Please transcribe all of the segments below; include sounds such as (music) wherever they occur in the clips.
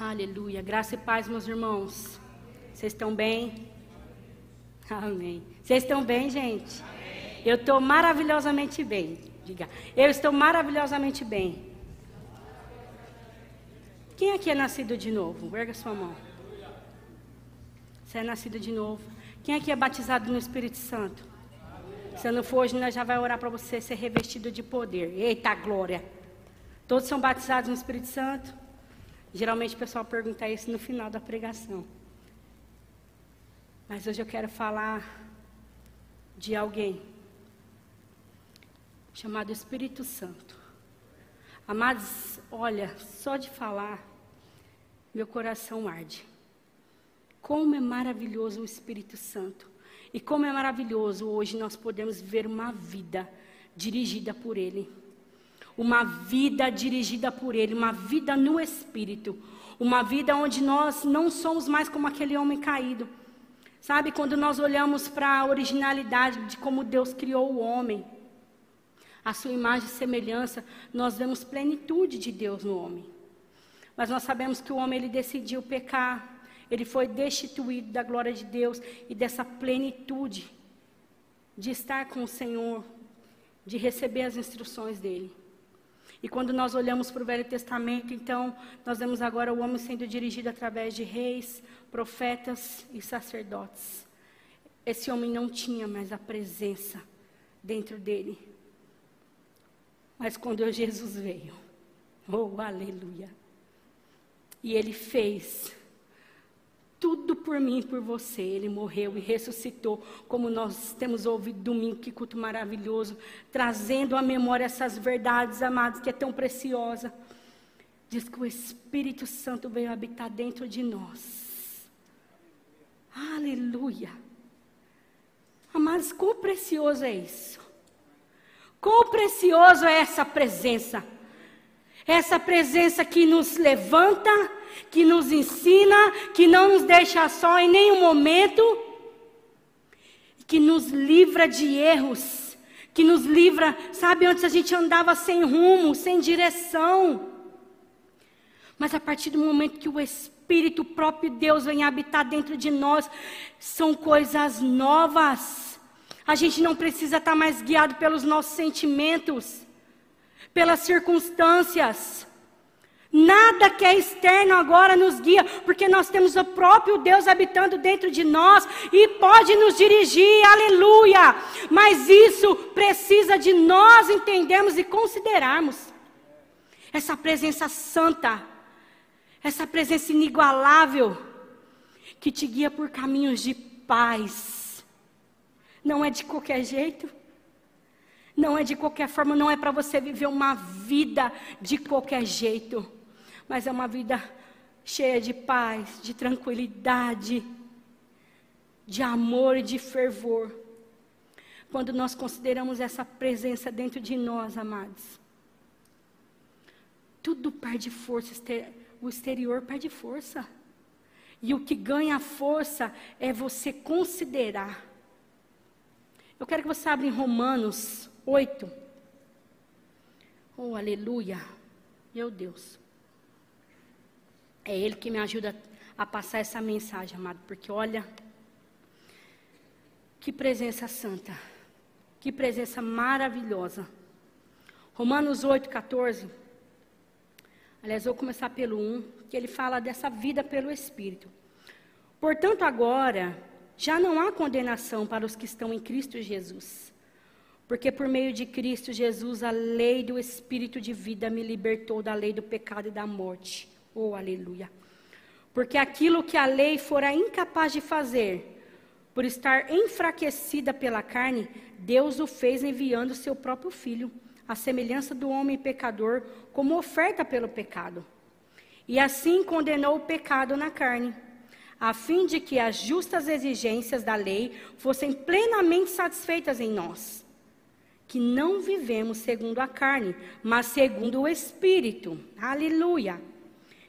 Aleluia. Graça e paz, meus irmãos. Vocês estão bem? Amém. Vocês estão bem, gente? Amém. Eu estou maravilhosamente bem. Diga. Eu estou maravilhosamente bem. Quem aqui é nascido de novo? Erga sua mão. Você é nascido de novo. Quem aqui é batizado no Espírito Santo? Se não for hoje, nós já vai orar para você ser revestido de poder. Eita glória! Todos são batizados no Espírito Santo? Geralmente o pessoal pergunta isso no final da pregação. Mas hoje eu quero falar de alguém chamado Espírito Santo. Amados, olha, só de falar, meu coração arde. Como é maravilhoso o Espírito Santo. E como é maravilhoso hoje nós podemos ver uma vida dirigida por Ele. Uma vida dirigida por Ele, uma vida no Espírito. Uma vida onde nós não somos mais como aquele homem caído. Sabe, quando nós olhamos para a originalidade de como Deus criou o homem, a sua imagem e semelhança, nós vemos plenitude de Deus no homem. Mas nós sabemos que o homem ele decidiu pecar, ele foi destituído da glória de Deus e dessa plenitude de estar com o Senhor, de receber as instruções dele. E quando nós olhamos para o Velho Testamento, então, nós vemos agora o homem sendo dirigido através de reis, profetas e sacerdotes. Esse homem não tinha mais a presença dentro dele. Mas quando Jesus veio, oh aleluia, e ele fez tudo por mim e por você. Ele morreu e ressuscitou, como nós temos ouvido domingo, que culto maravilhoso, trazendo à memória essas verdades, amados, que é tão preciosa. Diz que o Espírito Santo veio habitar dentro de nós. Aleluia. Amados, quão precioso é isso? Quão precioso é essa presença? Essa presença que nos levanta, que nos ensina, que não nos deixa só em nenhum momento, que nos livra de erros, que nos livra, sabe, antes a gente andava sem rumo, sem direção. Mas a partir do momento que o Espírito próprio Deus vem habitar dentro de nós, são coisas novas. A gente não precisa estar mais guiado pelos nossos sentimentos, pelas circunstâncias. Nada que é externo agora nos guia, porque nós temos o próprio Deus habitando dentro de nós e pode nos dirigir, aleluia. Mas isso precisa de nós entendermos e considerarmos. Essa presença santa, essa presença inigualável, que te guia por caminhos de paz. Não é de qualquer jeito. Não é de qualquer forma, não é para você viver uma vida de qualquer jeito mas é uma vida cheia de paz, de tranquilidade, de amor e de fervor. Quando nós consideramos essa presença dentro de nós, amados, tudo perde força, o exterior perde força. E o que ganha força é você considerar. Eu quero que você abra em Romanos 8. Oh, aleluia. Meu Deus. É Ele que me ajuda a passar essa mensagem, amado, porque olha, que presença santa, que presença maravilhosa. Romanos 8, 14. Aliás, vou começar pelo 1, que ele fala dessa vida pelo Espírito. Portanto, agora, já não há condenação para os que estão em Cristo Jesus. Porque por meio de Cristo Jesus, a lei do Espírito de vida me libertou da lei do pecado e da morte. Oh, aleluia. Porque aquilo que a lei fora incapaz de fazer, por estar enfraquecida pela carne, Deus o fez enviando seu próprio filho, à semelhança do homem pecador, como oferta pelo pecado. E assim condenou o pecado na carne, a fim de que as justas exigências da lei fossem plenamente satisfeitas em nós, que não vivemos segundo a carne, mas segundo o Espírito. Aleluia.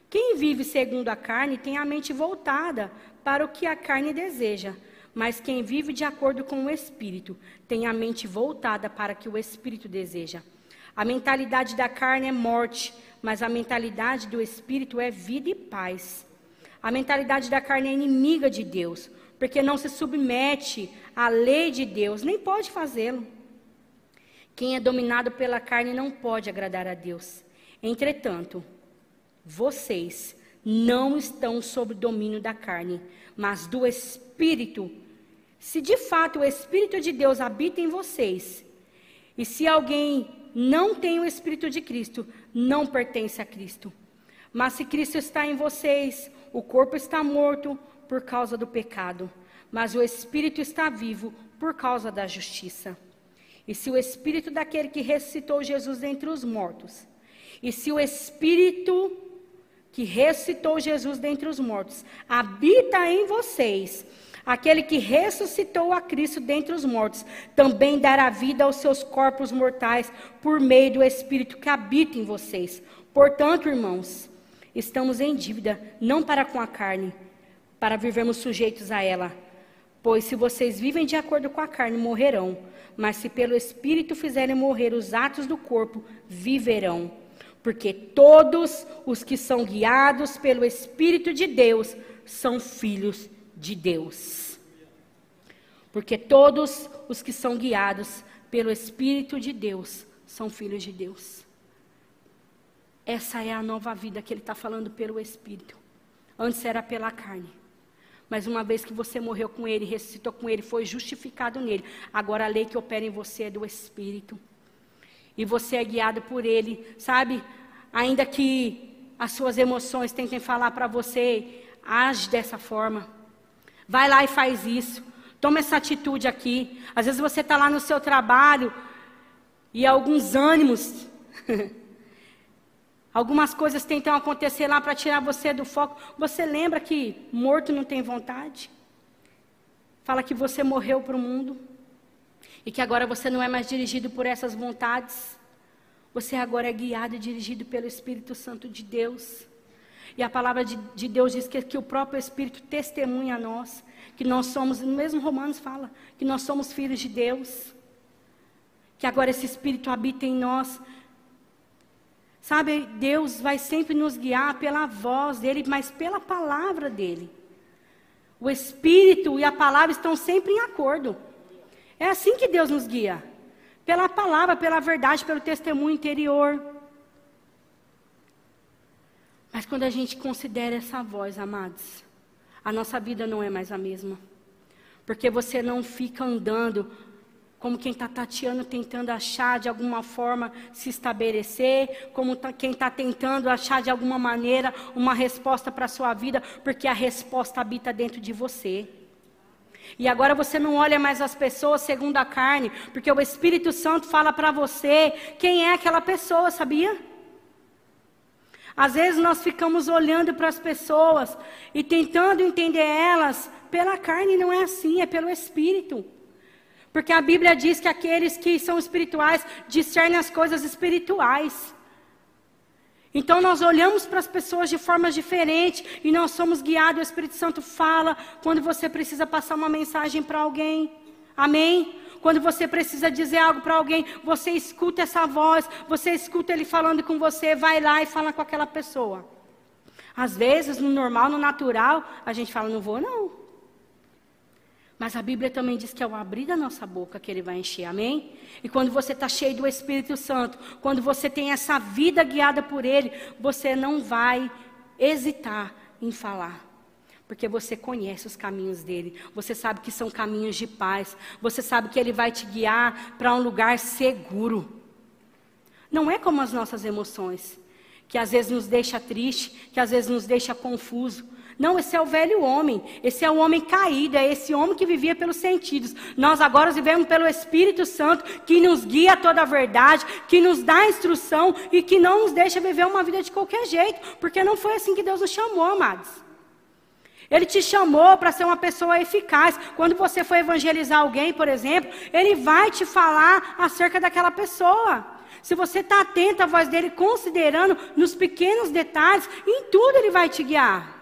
Quem vive segundo a carne tem a mente voltada para o que a carne deseja, mas quem vive de acordo com o Espírito tem a mente voltada para o que o Espírito deseja. A mentalidade da carne é morte, mas a mentalidade do espírito é vida e paz. A mentalidade da carne é inimiga de Deus, porque não se submete à lei de Deus, nem pode fazê-lo. Quem é dominado pela carne não pode agradar a Deus. Entretanto, vocês não estão sob o domínio da carne, mas do Espírito. Se de fato o Espírito de Deus habita em vocês, e se alguém não tem o Espírito de Cristo, não pertence a Cristo. Mas se Cristo está em vocês, o corpo está morto por causa do pecado, mas o Espírito está vivo por causa da justiça. E se o Espírito daquele que ressuscitou Jesus dentre os mortos, e se o Espírito que ressuscitou Jesus dentre os mortos habita em vocês, Aquele que ressuscitou a Cristo dentre os mortos também dará vida aos seus corpos mortais por meio do Espírito que habita em vocês. Portanto, irmãos, estamos em dívida, não para com a carne, para vivermos sujeitos a ela. Pois se vocês vivem de acordo com a carne, morrerão. Mas se pelo Espírito fizerem morrer os atos do corpo, viverão. Porque todos os que são guiados pelo Espírito de Deus são filhos de Deus. Porque todos os que são guiados pelo Espírito de Deus são filhos de Deus. Essa é a nova vida que ele está falando pelo Espírito. Antes era pela carne. Mas uma vez que você morreu com ele, ressuscitou com ele, foi justificado nele. Agora a lei que opera em você é do Espírito. E você é guiado por ele, sabe? Ainda que as suas emoções tentem falar para você, age dessa forma. Vai lá e faz isso. Toma essa atitude aqui. Às vezes você está lá no seu trabalho e alguns ânimos, (laughs) algumas coisas tentam acontecer lá para tirar você do foco. Você lembra que morto não tem vontade? Fala que você morreu para o mundo e que agora você não é mais dirigido por essas vontades. Você agora é guiado e dirigido pelo Espírito Santo de Deus. E a palavra de, de Deus diz que, que o próprio Espírito testemunha a nós, que nós somos, mesmo Romanos fala, que nós somos filhos de Deus. Que agora esse Espírito habita em nós. Sabe, Deus vai sempre nos guiar pela voz dele, mas pela palavra dele. O Espírito e a palavra estão sempre em acordo. É assim que Deus nos guia. Pela palavra, pela verdade, pelo testemunho interior. Mas quando a gente considera essa voz, amados, a nossa vida não é mais a mesma. Porque você não fica andando como quem está tateando, tentando achar de alguma forma se estabelecer, como tá, quem está tentando achar de alguma maneira uma resposta para a sua vida, porque a resposta habita dentro de você. E agora você não olha mais as pessoas segundo a carne, porque o Espírito Santo fala para você quem é aquela pessoa, sabia? Às vezes nós ficamos olhando para as pessoas e tentando entender elas pela carne, não é assim, é pelo espírito. Porque a Bíblia diz que aqueles que são espirituais discernem as coisas espirituais. Então nós olhamos para as pessoas de formas diferentes e nós somos guiados, o Espírito Santo fala quando você precisa passar uma mensagem para alguém. Amém? Quando você precisa dizer algo para alguém, você escuta essa voz, você escuta ele falando com você, vai lá e fala com aquela pessoa. Às vezes, no normal, no natural, a gente fala, não vou não. Mas a Bíblia também diz que é o abrir da nossa boca que ele vai encher, amém? E quando você está cheio do Espírito Santo, quando você tem essa vida guiada por ele, você não vai hesitar em falar porque você conhece os caminhos dele, você sabe que são caminhos de paz, você sabe que ele vai te guiar para um lugar seguro. Não é como as nossas emoções, que às vezes nos deixa triste, que às vezes nos deixa confuso. Não, esse é o velho homem, esse é o homem caído, é esse homem que vivia pelos sentidos. Nós agora vivemos pelo Espírito Santo, que nos guia a toda a verdade, que nos dá instrução e que não nos deixa viver uma vida de qualquer jeito, porque não foi assim que Deus nos chamou, amados. Ele te chamou para ser uma pessoa eficaz. Quando você for evangelizar alguém, por exemplo, ele vai te falar acerca daquela pessoa. Se você está atento à voz dele, considerando nos pequenos detalhes, em tudo ele vai te guiar.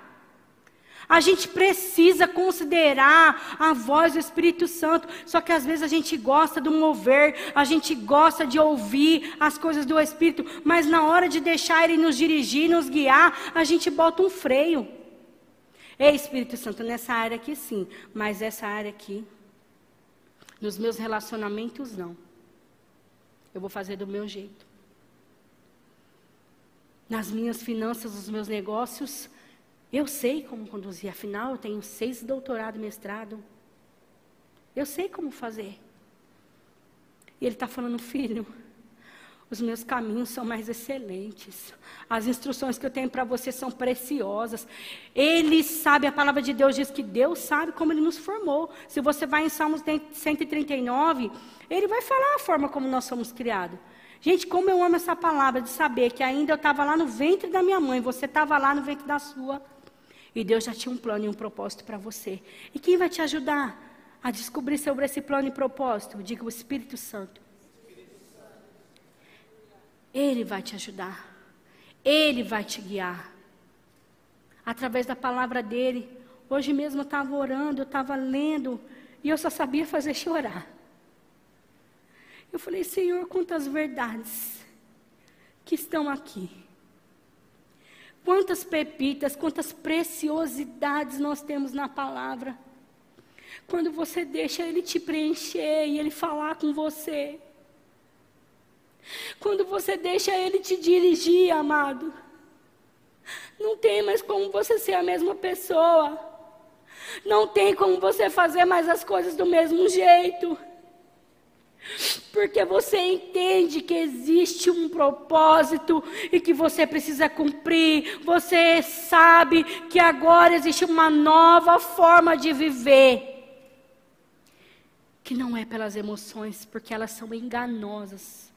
A gente precisa considerar a voz do Espírito Santo. Só que às vezes a gente gosta do mover, a gente gosta de ouvir as coisas do Espírito, mas na hora de deixar Ele nos dirigir, nos guiar, a gente bota um freio. Ei, Espírito Santo, nessa área aqui sim, mas essa área aqui, nos meus relacionamentos, não. Eu vou fazer do meu jeito. Nas minhas finanças, nos meus negócios, eu sei como conduzir, afinal eu tenho seis doutorado e mestrado. Eu sei como fazer. E ele está falando, filho, os meus caminhos são mais excelentes. As instruções que eu tenho para você são preciosas. Ele sabe, a palavra de Deus diz que Deus sabe como ele nos formou. Se você vai em Salmos 139, ele vai falar a forma como nós somos criados. Gente, como eu amo essa palavra de saber que ainda eu estava lá no ventre da minha mãe, você estava lá no ventre da sua. E Deus já tinha um plano e um propósito para você. E quem vai te ajudar a descobrir sobre esse plano e propósito? Diga o Espírito Santo. Ele vai te ajudar. Ele vai te guiar. Através da palavra dele. Hoje mesmo eu estava orando, eu estava lendo, e eu só sabia fazer chorar. Eu falei, Senhor, quantas verdades que estão aqui. Quantas pepitas, quantas preciosidades nós temos na palavra. Quando você deixa Ele te preencher e Ele falar com você. Quando você deixa Ele te dirigir, amado. Não tem mais como você ser a mesma pessoa. Não tem como você fazer mais as coisas do mesmo jeito. Porque você entende que existe um propósito e que você precisa cumprir. Você sabe que agora existe uma nova forma de viver. Que não é pelas emoções, porque elas são enganosas.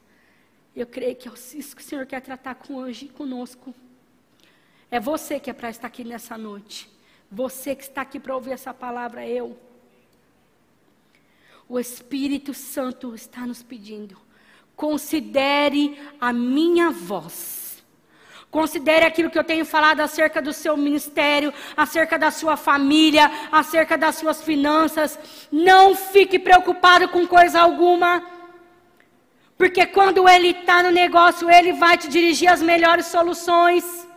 Eu creio que é isso que o Senhor quer tratar com hoje conosco. É você que é para estar aqui nessa noite. Você que está aqui para ouvir essa palavra, eu. O Espírito Santo está nos pedindo. Considere a minha voz. Considere aquilo que eu tenho falado acerca do seu ministério, acerca da sua família, acerca das suas finanças. Não fique preocupado com coisa alguma. Porque quando ele está no negócio, ele vai te dirigir as melhores soluções.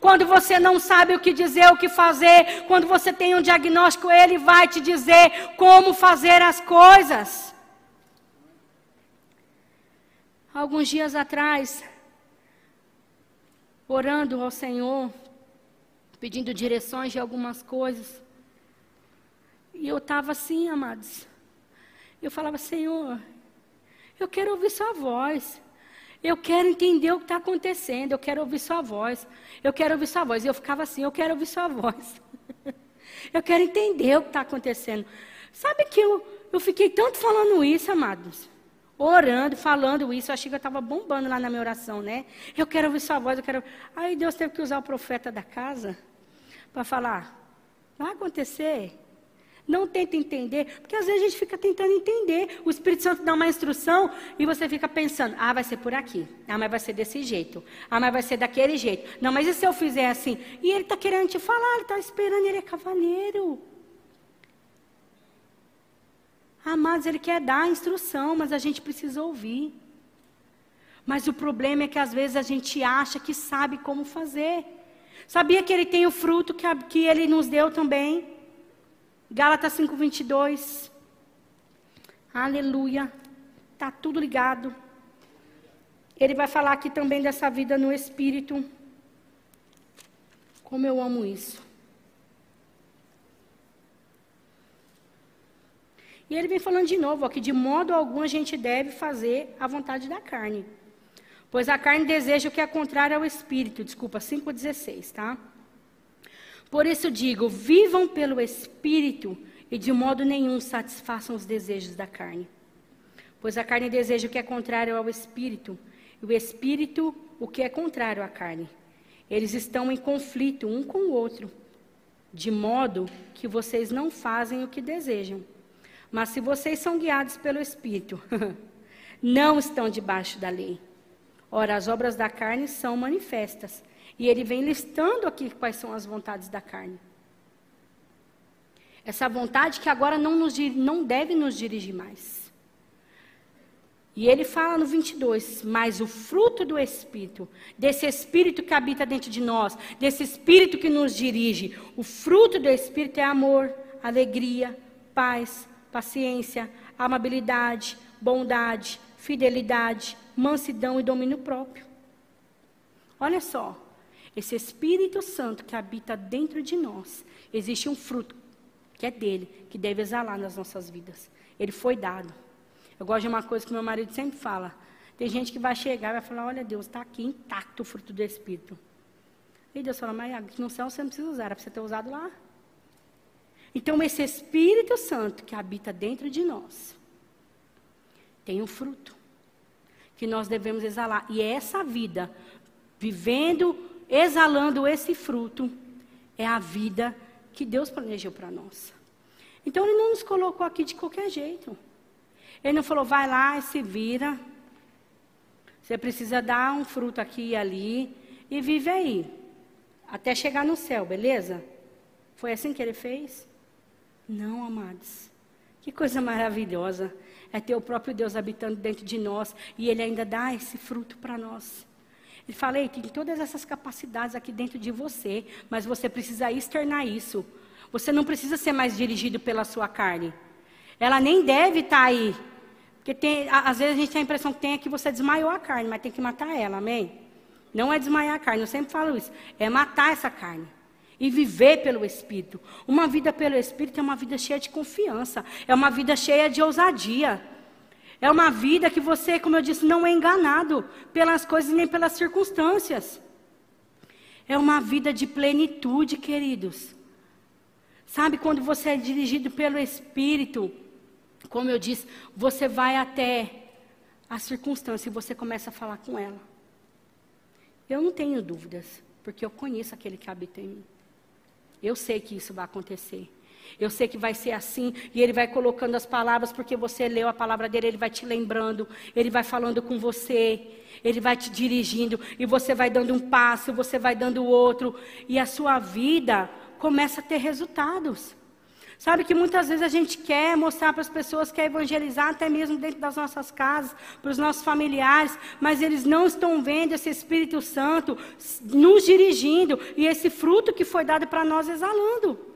Quando você não sabe o que dizer, o que fazer, quando você tem um diagnóstico, ele vai te dizer como fazer as coisas. Alguns dias atrás, orando ao Senhor, pedindo direções de algumas coisas, e eu estava assim, amados. Eu falava, Senhor, eu quero ouvir Sua voz. Eu quero entender o que está acontecendo, eu quero ouvir sua voz. Eu quero ouvir sua voz. E eu ficava assim, eu quero ouvir sua (laughs) voz. eu quero entender o que está acontecendo. Sabe que eu, eu fiquei tanto falando isso, amados? Orando, falando isso. Eu achei que eu estava bombando lá na minha oração, né? Eu quero ouvir sua voz, eu quero. Aí Deus teve que usar o profeta da casa para falar: vai acontecer. Não tenta entender, porque às vezes a gente fica tentando entender. O Espírito Santo dá uma instrução e você fica pensando: ah, vai ser por aqui. Ah, mas vai ser desse jeito. Ah, mas vai ser daquele jeito. Não, mas e se eu fizer assim? E ele está querendo te falar, ele está esperando, ele é cavaleiro. Amados, ele quer dar a instrução, mas a gente precisa ouvir. Mas o problema é que às vezes a gente acha que sabe como fazer. Sabia que ele tem o fruto que, a, que ele nos deu também? Gálatas 5:22. Aleluia. Tá tudo ligado. Ele vai falar aqui também dessa vida no espírito. Como eu amo isso. E ele vem falando de novo, ó, que de modo algum a gente deve fazer a vontade da carne. Pois a carne deseja o que é contrário ao espírito. Desculpa, 5,16, tá? Por isso digo: vivam pelo Espírito e de modo nenhum satisfaçam os desejos da carne. Pois a carne deseja o que é contrário ao Espírito, e o Espírito o que é contrário à carne. Eles estão em conflito um com o outro, de modo que vocês não fazem o que desejam. Mas se vocês são guiados pelo Espírito, (laughs) não estão debaixo da lei. Ora, as obras da carne são manifestas e ele vem listando aqui quais são as vontades da carne. Essa vontade que agora não, nos, não deve nos dirigir mais. E ele fala no 22, mas o fruto do Espírito, desse Espírito que habita dentro de nós, desse Espírito que nos dirige, o fruto do Espírito é amor, alegria, paz, paciência, amabilidade, bondade, fidelidade, mansidão e domínio próprio. Olha só, esse Espírito Santo que habita dentro de nós, existe um fruto que é dele, que deve exalar nas nossas vidas. Ele foi dado. Eu gosto de uma coisa que meu marido sempre fala. Tem gente que vai chegar e vai falar, olha Deus, está aqui intacto o fruto do Espírito. E Deus fala, mas no céu você não precisa usar, era para você ter usado lá. Então esse Espírito Santo que habita dentro de nós, tem um fruto que nós devemos exalar. E é essa vida, vivendo, exalando esse fruto, é a vida que Deus planejou para nós. Então Ele não nos colocou aqui de qualquer jeito. Ele não falou, vai lá e se vira. Você precisa dar um fruto aqui e ali e vive aí. Até chegar no céu, beleza? Foi assim que ele fez? Não, amados. Que coisa maravilhosa é ter o próprio Deus habitando dentro de nós e Ele ainda dá esse fruto para nós. Ele fala, Ei, tem todas essas capacidades aqui dentro de você, mas você precisa externar isso. Você não precisa ser mais dirigido pela sua carne. Ela nem deve estar tá aí. Porque tem, às vezes a gente tem a impressão que tem é que você desmaiou a carne, mas tem que matar ela, amém? Não é desmaiar a carne, eu sempre falo isso. É matar essa carne e viver pelo Espírito. Uma vida pelo Espírito é uma vida cheia de confiança, é uma vida cheia de ousadia. É uma vida que você, como eu disse, não é enganado pelas coisas nem pelas circunstâncias. É uma vida de plenitude, queridos. Sabe, quando você é dirigido pelo Espírito, como eu disse, você vai até a circunstância e você começa a falar com ela. Eu não tenho dúvidas, porque eu conheço aquele que habita em mim. Eu sei que isso vai acontecer. Eu sei que vai ser assim, e Ele vai colocando as palavras, porque você leu a palavra dele, Ele vai te lembrando, Ele vai falando com você, Ele vai te dirigindo, e você vai dando um passo, você vai dando outro, e a sua vida começa a ter resultados. Sabe que muitas vezes a gente quer mostrar para as pessoas, quer evangelizar até mesmo dentro das nossas casas, para os nossos familiares, mas eles não estão vendo esse Espírito Santo nos dirigindo e esse fruto que foi dado para nós exalando.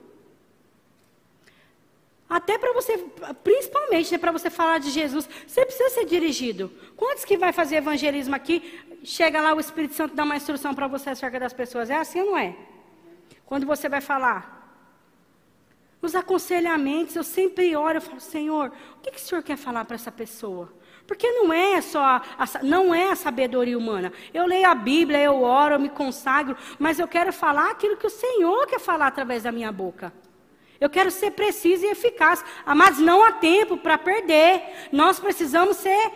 Até para você, principalmente né, para você falar de Jesus, você precisa ser dirigido. Quantos que vai fazer evangelismo aqui, chega lá o Espírito Santo dá uma instrução para você acerca das pessoas? É assim ou não é? Quando você vai falar, nos aconselhamentos, eu sempre oro e falo, Senhor, o que, que o Senhor quer falar para essa pessoa? Porque não é só a, a, não é a sabedoria humana. Eu leio a Bíblia, eu oro, eu me consagro, mas eu quero falar aquilo que o Senhor quer falar através da minha boca. Eu quero ser preciso e eficaz. Mas não há tempo para perder. Nós precisamos ser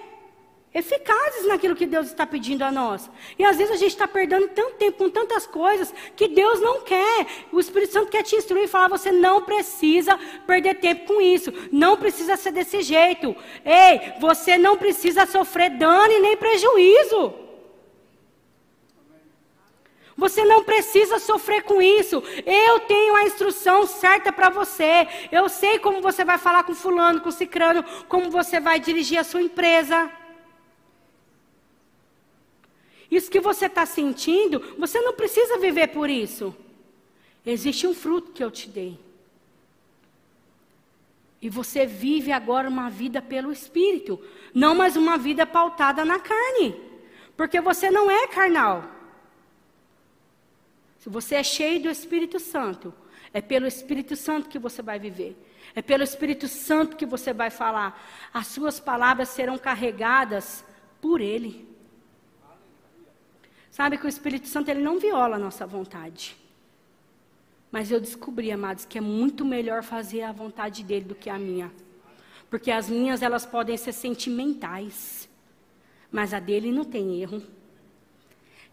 eficazes naquilo que Deus está pedindo a nós. E às vezes a gente está perdendo tanto tempo com tantas coisas que Deus não quer. O Espírito Santo quer te instruir e falar: você não precisa perder tempo com isso. Não precisa ser desse jeito. Ei, você não precisa sofrer dano e nem prejuízo. Você não precisa sofrer com isso. Eu tenho a instrução certa para você. Eu sei como você vai falar com fulano, com cicrano, como você vai dirigir a sua empresa. Isso que você está sentindo, você não precisa viver por isso. Existe um fruto que eu te dei. E você vive agora uma vida pelo Espírito, não mais uma vida pautada na carne. Porque você não é carnal. Se você é cheio do Espírito Santo, é pelo Espírito Santo que você vai viver. É pelo Espírito Santo que você vai falar. As suas palavras serão carregadas por Ele. Sabe que o Espírito Santo ele não viola a nossa vontade. Mas eu descobri, amados, que é muito melhor fazer a vontade dele do que a minha. Porque as minhas elas podem ser sentimentais, mas a dele não tem erro.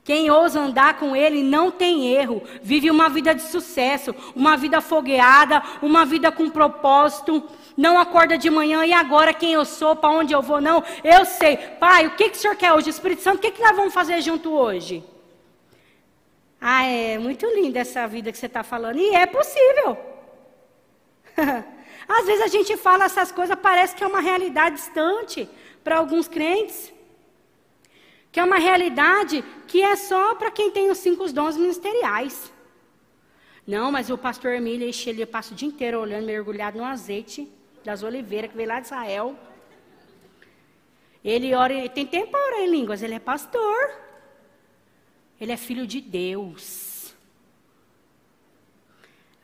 Quem ousa andar com ele não tem erro, vive uma vida de sucesso, uma vida fogueada, uma vida com propósito não acorda de manhã, e agora quem eu sou, para onde eu vou, não. Eu sei, pai, o que, que o senhor quer hoje? Espírito Santo, o que, que nós vamos fazer junto hoje? Ah, é muito linda essa vida que você está falando, e é possível. (laughs) Às vezes a gente fala essas coisas, parece que é uma realidade distante para alguns crentes. Que é uma realidade que é só para quem tem os cinco dons ministeriais. Não, mas o pastor Emílio, ele passa o dia inteiro olhando, mergulhado no azeite das oliveiras, que veio lá de Israel. Ele ora, ele tem tempo para orar em línguas, ele é pastor. Ele é filho de Deus.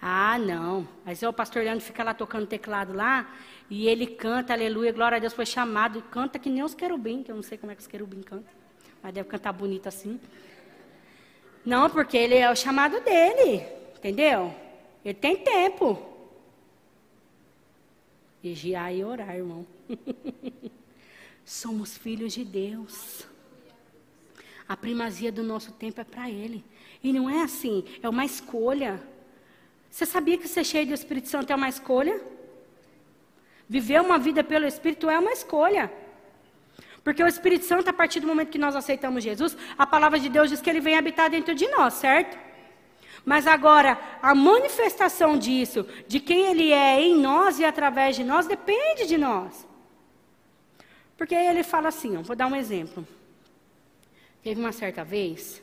Ah, não. Mas é o pastor Leandro fica lá tocando teclado lá, e ele canta, aleluia, glória a Deus, foi chamado, canta que nem os querubim, que eu não sei como é que os querubim cantam, mas deve cantar bonito assim. Não, porque ele é o chamado dele, entendeu? Ele tem tempo. Vigiar e orar, irmão. (laughs) Somos filhos de Deus. A primazia do nosso tempo é para Ele. E não é assim, é uma escolha. Você sabia que ser cheio do Espírito Santo é uma escolha? Viver uma vida pelo Espírito é uma escolha. Porque o Espírito Santo, a partir do momento que nós aceitamos Jesus, a palavra de Deus diz que ele vem habitar dentro de nós, certo? Mas agora, a manifestação disso, de quem ele é em nós e através de nós, depende de nós. Porque ele fala assim, ó, vou dar um exemplo. Teve uma certa vez,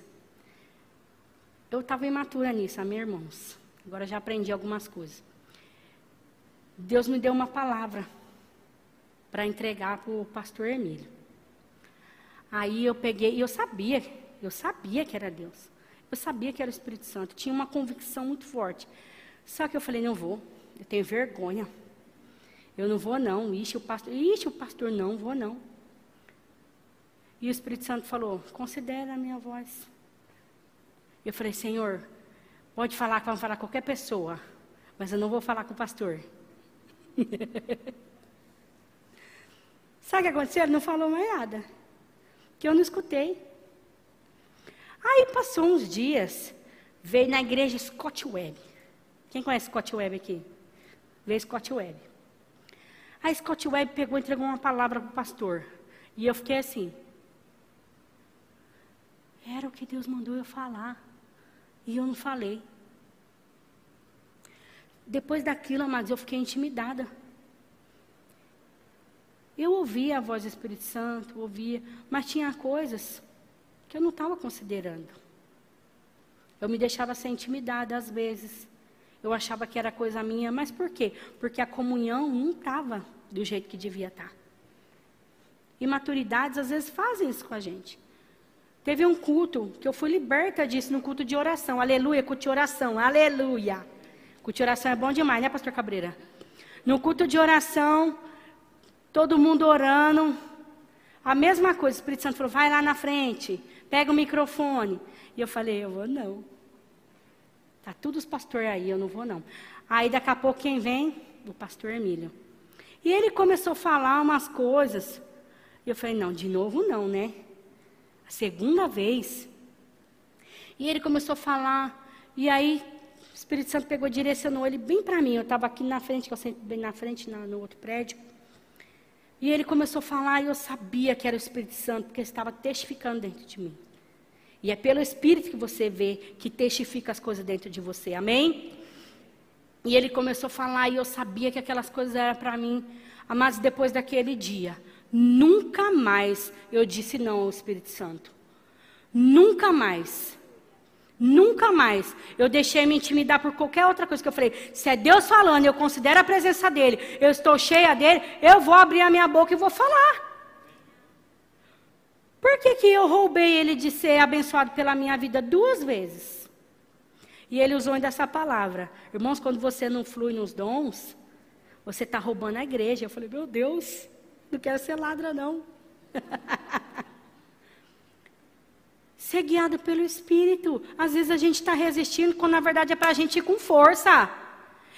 eu estava imatura nisso, a meus irmãos. Agora já aprendi algumas coisas. Deus me deu uma palavra para entregar para o pastor Emílio. Aí eu peguei, e eu sabia, eu sabia que era Deus. Eu sabia que era o Espírito Santo. Tinha uma convicção muito forte. Só que eu falei, não vou, eu tenho vergonha. Eu não vou não. Ixi, o pastor, ixi, o pastor não, vou não. E o Espírito Santo falou: considera a minha voz. Eu falei, Senhor, pode falar que vamos falar qualquer pessoa, mas eu não vou falar com o pastor. (laughs) Sabe o que aconteceu? Ele não falou mais nada. Que eu não escutei. Aí passou uns dias, veio na igreja Scott Webb. Quem conhece Scott Webb aqui? Veio Scott Webb. A Scott Webb pegou e entregou uma palavra para o pastor. E eu fiquei assim. Era o que Deus mandou eu falar. E eu não falei. Depois daquilo, amados, eu fiquei intimidada. Eu ouvia a voz do Espírito Santo, ouvia, mas tinha coisas que eu não estava considerando. Eu me deixava ser intimidada às vezes. Eu achava que era coisa minha, mas por quê? Porque a comunhão não estava do jeito que devia estar. Imaturidades às vezes fazem isso com a gente. Teve um culto que eu fui liberta disso no culto de oração. Aleluia, culto de oração. Aleluia. Culto de oração é bom demais, né, pastor Cabreira? No culto de oração, todo mundo orando. A mesma coisa, o Espírito Santo falou: vai lá na frente, pega o microfone. E eu falei: eu vou não. Tá todos os pastores aí, eu não vou não. Aí daqui a pouco quem vem? O pastor Emílio. E ele começou a falar umas coisas. E eu falei, não, de novo não, né? A segunda vez. E ele começou a falar. E aí, o Espírito Santo pegou, direcionou ele bem para mim. Eu estava aqui na frente, que eu sempre bem na frente, na, no outro prédio. E ele começou a falar, e eu sabia que era o Espírito Santo, porque estava testificando dentro de mim. E é pelo Espírito que você vê que testifica as coisas dentro de você. Amém? E ele começou a falar e eu sabia que aquelas coisas eram para mim. Mas depois daquele dia, nunca mais eu disse não ao Espírito Santo. Nunca mais. Nunca mais eu deixei me intimidar por qualquer outra coisa que eu falei. Se é Deus falando, eu considero a presença dele, eu estou cheia dele, eu vou abrir a minha boca e vou falar. Por que, que eu roubei ele de ser abençoado pela minha vida duas vezes? E ele usou ainda essa palavra. Irmãos, quando você não flui nos dons, você está roubando a igreja. Eu falei, meu Deus, não quero ser ladra, não. (laughs) ser guiado pelo Espírito. Às vezes a gente está resistindo, quando na verdade é para a gente ir com força.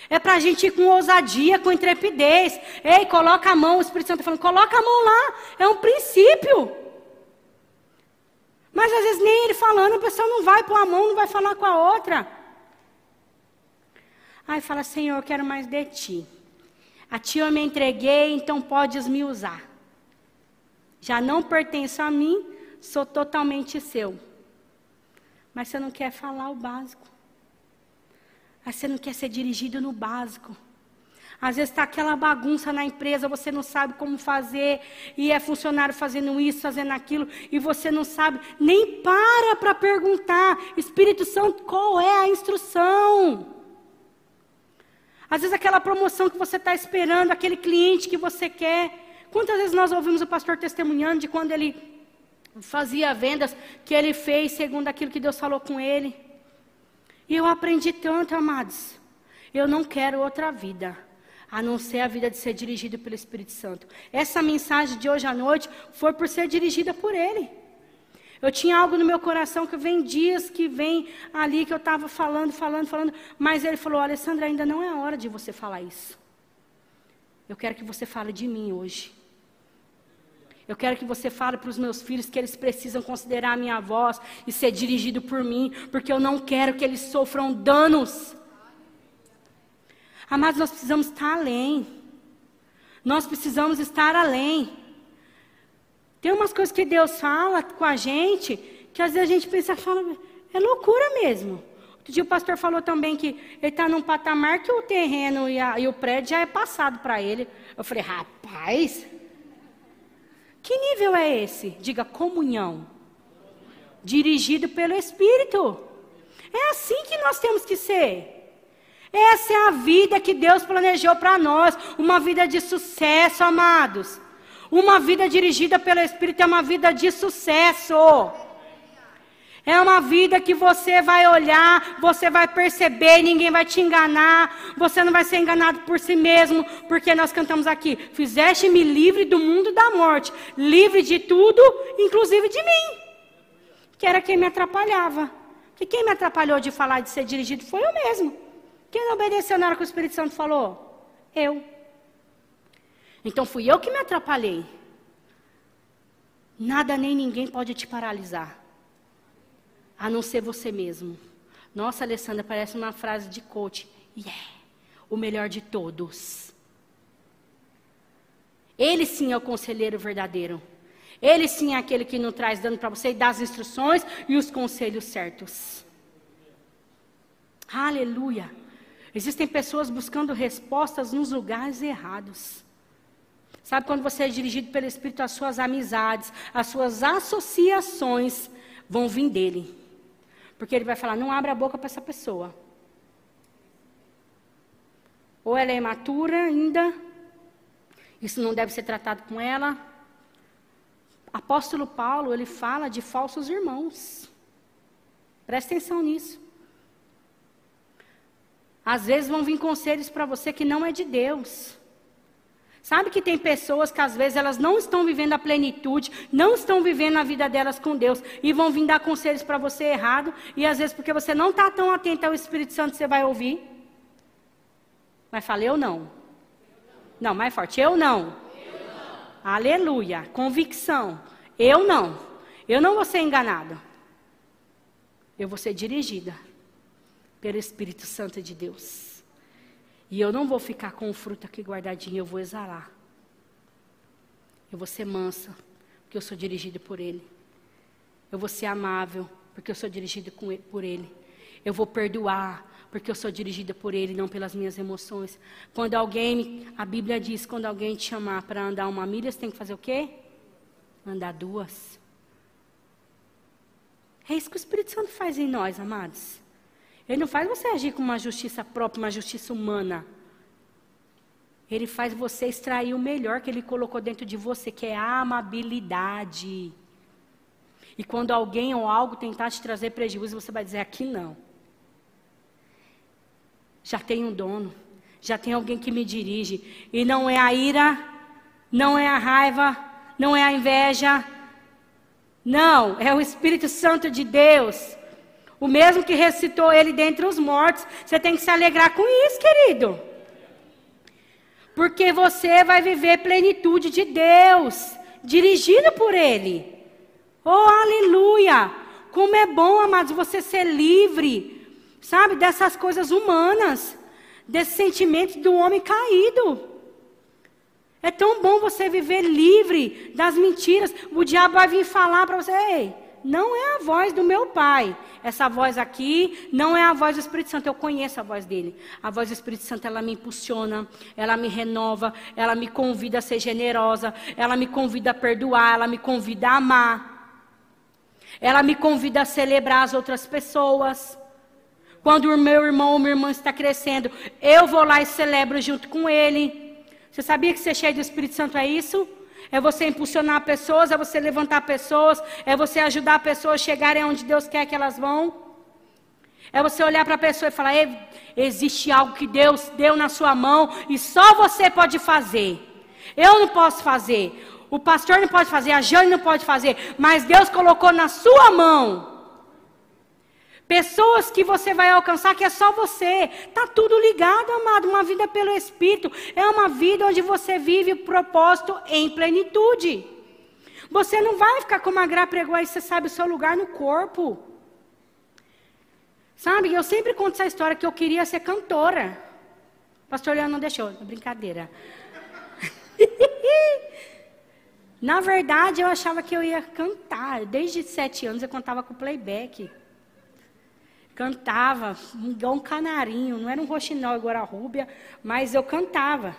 É para a gente ir com ousadia, com intrepidez. Ei, coloca a mão, o Espírito Santo está falando, coloca a mão lá. É um princípio. Mas às vezes nem ele falando, a pessoa não vai pôr a mão, não vai falar com a outra. Aí fala, Senhor, eu quero mais de ti. A ti eu me entreguei, então podes me usar. Já não pertenço a mim, sou totalmente seu. Mas você não quer falar o básico. Mas você não quer ser dirigido no básico. Às vezes está aquela bagunça na empresa, você não sabe como fazer, e é funcionário fazendo isso, fazendo aquilo, e você não sabe, nem para para perguntar, Espírito Santo, qual é a instrução? Às vezes aquela promoção que você está esperando, aquele cliente que você quer. Quantas vezes nós ouvimos o pastor testemunhando de quando ele fazia vendas, que ele fez segundo aquilo que Deus falou com ele? E eu aprendi tanto, amados. Eu não quero outra vida a não ser a vida de ser dirigido pelo Espírito Santo. Essa mensagem de hoje à noite foi por ser dirigida por Ele. Eu tinha algo no meu coração que vem dias que vem ali que eu estava falando, falando, falando, mas ele falou: Alessandra, ainda não é hora de você falar isso. Eu quero que você fale de mim hoje. Eu quero que você fale para os meus filhos que eles precisam considerar a minha voz e ser dirigido por mim, porque eu não quero que eles sofram danos. Amados, nós precisamos estar além. Nós precisamos estar além. Tem umas coisas que Deus fala com a gente que às vezes a gente pensa, fala, é loucura mesmo. Outro dia o pastor falou também que ele está num patamar que o terreno e, a, e o prédio já é passado para ele. Eu falei, rapaz, que nível é esse? Diga comunhão. Dirigido pelo Espírito. É assim que nós temos que ser. Essa é a vida que Deus planejou para nós, uma vida de sucesso, amados. Uma vida dirigida pelo Espírito é uma vida de sucesso. É uma vida que você vai olhar, você vai perceber, ninguém vai te enganar, você não vai ser enganado por si mesmo, porque nós cantamos aqui: Fizeste-me livre do mundo da morte, livre de tudo, inclusive de mim, que era quem me atrapalhava. Que quem me atrapalhou de falar de ser dirigido foi eu mesmo. Quem não obedeceu na hora que o Espírito Santo falou? Eu. Então fui eu que me atrapalhei. Nada nem ninguém pode te paralisar, a não ser você mesmo. Nossa, Alessandra, parece uma frase de coach. Yeah, o melhor de todos. Ele sim é o conselheiro verdadeiro. Ele sim é aquele que não traz dano para você e dá as instruções e os conselhos certos. Aleluia. Existem pessoas buscando respostas nos lugares errados. Sabe quando você é dirigido pelo Espírito, as suas amizades, as suas associações vão vir dele. Porque ele vai falar: não abra a boca para essa pessoa. Ou ela é imatura ainda, isso não deve ser tratado com ela. Apóstolo Paulo, ele fala de falsos irmãos. Presta atenção nisso. Às vezes vão vir conselhos para você que não é de Deus. Sabe que tem pessoas que às vezes elas não estão vivendo a plenitude, não estão vivendo a vida delas com Deus e vão vir dar conselhos para você errado e às vezes porque você não está tão atento ao Espírito Santo você vai ouvir. Mas fala eu não. Não, mais forte, eu não. Eu não. Aleluia, convicção. Eu não. Eu não vou ser enganada. Eu vou ser dirigida pelo Espírito Santo de Deus. E eu não vou ficar com o fruto aqui guardadinho, eu vou exalar. Eu vou ser mansa, porque eu sou dirigida por Ele. Eu vou ser amável, porque eu sou dirigida por Ele. Eu vou perdoar, porque eu sou dirigida por Ele, não pelas minhas emoções. Quando alguém, a Bíblia diz, quando alguém te chamar para andar uma milha, você tem que fazer o quê? Andar duas. É isso que o Espírito Santo faz em nós, amados. Ele não faz você agir com uma justiça própria, uma justiça humana. Ele faz você extrair o melhor que ele colocou dentro de você, que é a amabilidade. E quando alguém ou algo tentar te trazer prejuízo, você vai dizer: aqui não. Já tem um dono, já tem alguém que me dirige. E não é a ira, não é a raiva, não é a inveja. Não, é o Espírito Santo de Deus o mesmo que ressuscitou ele dentre os mortos. Você tem que se alegrar com isso, querido. Porque você vai viver plenitude de Deus, dirigido por Ele. Oh, aleluia! Como é bom, amados, você ser livre, sabe, dessas coisas humanas, desses sentimentos do homem caído. É tão bom você viver livre das mentiras. O diabo vai vir falar para você: ei, não é a voz do meu pai. Essa voz aqui não é a voz do Espírito Santo. Eu conheço a voz dele. A voz do Espírito Santo, ela me impulsiona, ela me renova, ela me convida a ser generosa, ela me convida a perdoar, ela me convida a amar. Ela me convida a celebrar as outras pessoas. Quando o meu irmão ou minha irmã está crescendo, eu vou lá e celebro junto com ele. Você sabia que ser cheio do Espírito Santo é isso? É você impulsionar pessoas, é você levantar pessoas, é você ajudar pessoas a chegarem onde Deus quer que elas vão. É você olhar para a pessoa e falar: existe algo que Deus deu na sua mão e só você pode fazer. Eu não posso fazer. O pastor não pode fazer, a Jane não pode fazer, mas Deus colocou na sua mão. Pessoas que você vai alcançar que é só você. Tá tudo ligado, amado. Uma vida pelo Espírito é uma vida onde você vive o propósito em plenitude. Você não vai ficar como a Gra pregou aí, você sabe o seu lugar no corpo. Sabe, eu sempre conto essa história que eu queria ser cantora. pastor Leandro não deixou, brincadeira. (laughs) Na verdade, eu achava que eu ia cantar. Desde sete anos eu cantava com playback cantava igual um canarinho, não era um roxinol igual a rúbia, mas eu cantava.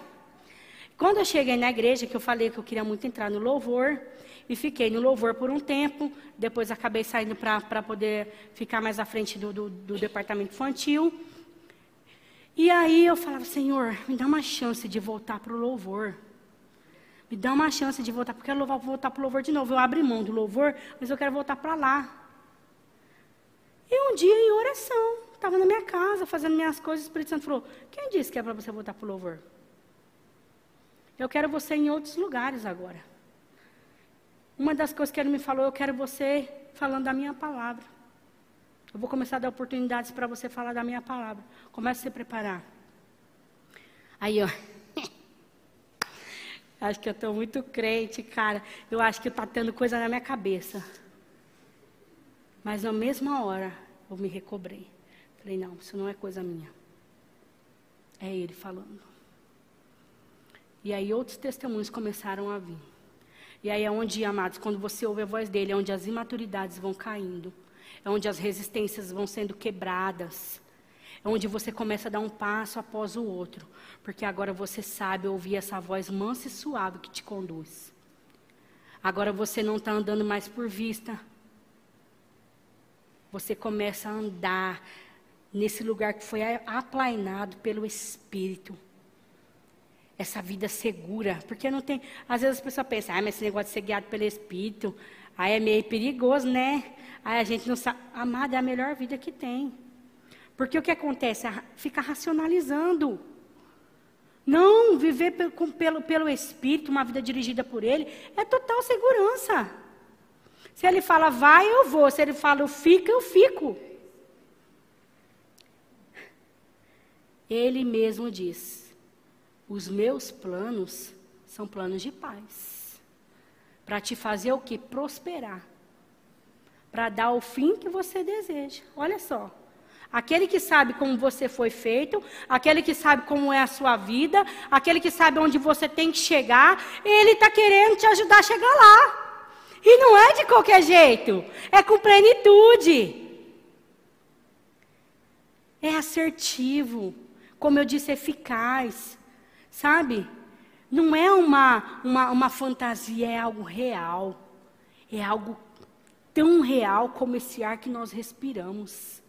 Quando eu cheguei na igreja, que eu falei que eu queria muito entrar no louvor, e fiquei no louvor por um tempo, depois acabei saindo para poder ficar mais à frente do, do, do departamento infantil. E aí eu falava, Senhor, me dá uma chance de voltar para o louvor. Me dá uma chance de voltar, porque eu quero voltar para o louvor de novo. Eu abri mão do louvor, mas eu quero voltar para lá. E um dia, em oração, estava na minha casa, fazendo minhas coisas, o Espírito Santo falou: Quem disse que é para você voltar para o louvor? Eu quero você em outros lugares agora. Uma das coisas que ele me falou, eu quero você falando da minha palavra. Eu vou começar a dar oportunidades para você falar da minha palavra. Comece a se preparar. Aí, ó. (laughs) acho que eu estou muito crente, cara. Eu acho que está tendo coisa na minha cabeça. Mas na mesma hora eu me recobrei. Falei, não, isso não é coisa minha. É ele falando. E aí outros testemunhos começaram a vir. E aí é onde, amados, quando você ouve a voz dele, é onde as imaturidades vão caindo. É onde as resistências vão sendo quebradas. É onde você começa a dar um passo após o outro. Porque agora você sabe ouvir essa voz mansa e suave que te conduz. Agora você não está andando mais por vista, você começa a andar nesse lugar que foi aplainado pelo Espírito. Essa vida segura. Porque não tem. Às vezes as pessoas pensam, ah, mas esse negócio de ser guiado pelo Espírito, aí é meio perigoso, né? Aí a gente não sabe. Amada, é a melhor vida que tem. Porque o que acontece? Fica racionalizando. Não, viver pelo, pelo, pelo Espírito, uma vida dirigida por Ele, é total segurança. Se ele fala vai, eu vou. Se ele fala fica, eu fico. Ele mesmo diz: os meus planos são planos de paz. Para te fazer o que? Prosperar. Para dar o fim que você deseja. Olha só. Aquele que sabe como você foi feito, aquele que sabe como é a sua vida, aquele que sabe onde você tem que chegar, ele está querendo te ajudar a chegar lá. E não é de qualquer jeito, é com plenitude. É assertivo, como eu disse, eficaz, sabe? Não é uma, uma, uma fantasia, é algo real. É algo tão real como esse ar que nós respiramos.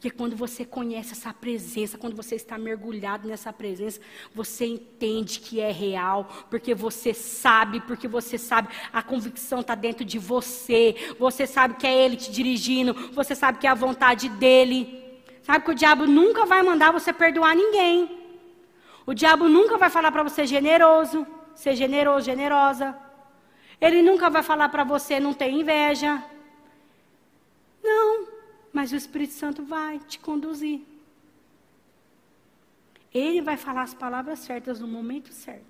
Porque quando você conhece essa presença, quando você está mergulhado nessa presença, você entende que é real, porque você sabe, porque você sabe, a convicção está dentro de você. Você sabe que é Ele te dirigindo, você sabe que é a vontade dEle. Sabe que o diabo nunca vai mandar você perdoar ninguém. O diabo nunca vai falar para você generoso, ser generoso, generosa. Ele nunca vai falar para você não ter inveja. Não. Mas o Espírito Santo vai te conduzir. Ele vai falar as palavras certas no momento certo.